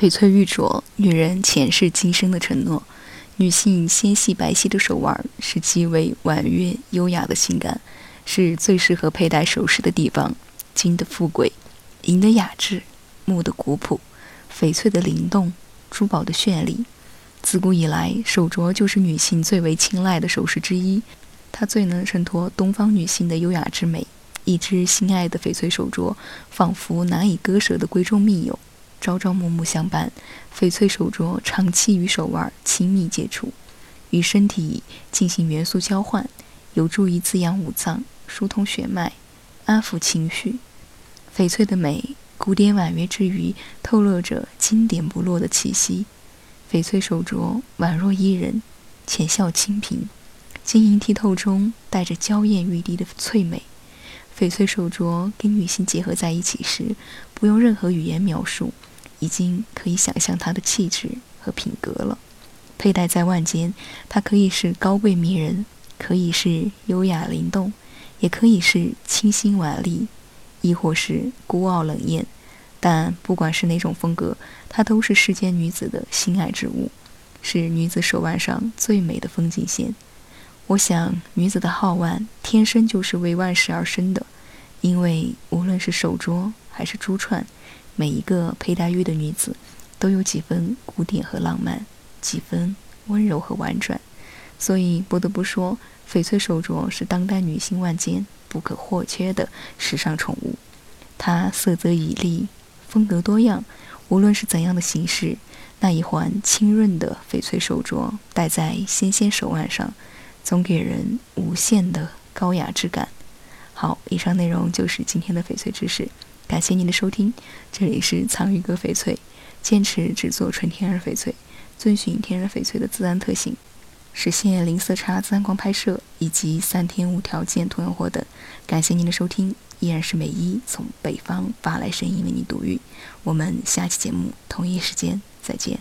翡翠玉镯，女人前世今生的承诺。女性纤细白皙的手腕是极为婉约优雅的性感，是最适合佩戴首饰的地方。金的富贵，银的雅致，木的古朴，翡翠的灵动，珠宝的绚丽。自古以来，手镯就是女性最为青睐的首饰之一，它最能衬托东方女性的优雅之美。一只心爱的翡翠手镯，仿佛难以割舍的闺中密友，朝朝暮暮相伴。翡翠手镯长期与手腕亲密接触，与身体进行元素交换，有助于滋养五脏、疏通血脉、安抚情绪。翡翠的美，古典婉约之余，透露着经典不落的气息。翡翠手镯宛若伊人，浅笑清平，晶莹剔透中带着娇艳欲滴的翠美。翡翠手镯跟女性结合在一起时，不用任何语言描述，已经可以想象它的气质和品格了。佩戴在腕间，它可以是高贵迷人，可以是优雅灵动，也可以是清新婉丽，亦或是孤傲冷艳。但不管是哪种风格，它都是世间女子的心爱之物，是女子手腕上最美的风景线。我想，女子的好腕天生就是为万事而生的，因为无论是手镯还是珠串，每一个佩戴玉的女子，都有几分古典和浪漫，几分温柔和婉转。所以不得不说，翡翠手镯是当代女性腕间不可或缺的时尚宠物。它色泽绮丽。风格多样，无论是怎样的形式，那一环清润的翡翠手镯戴在纤纤手腕上，总给人无限的高雅之感。好，以上内容就是今天的翡翠知识，感谢您的收听。这里是藏玉阁翡翠，坚持只做纯天然翡翠，遵循天然翡翠的自然特性，实现零色差自然光拍摄以及三天无条件退换货等。感谢您的收听。依然是美一从北方发来声音为您读语，我们下期节目同一时间再见。